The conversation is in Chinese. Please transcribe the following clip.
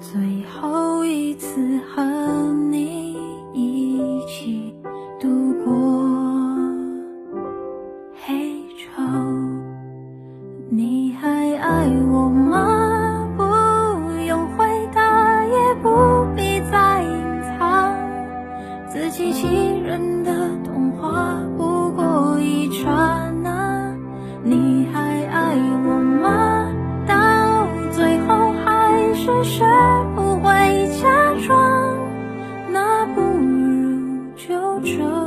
最后一次和学不会假装那不如就这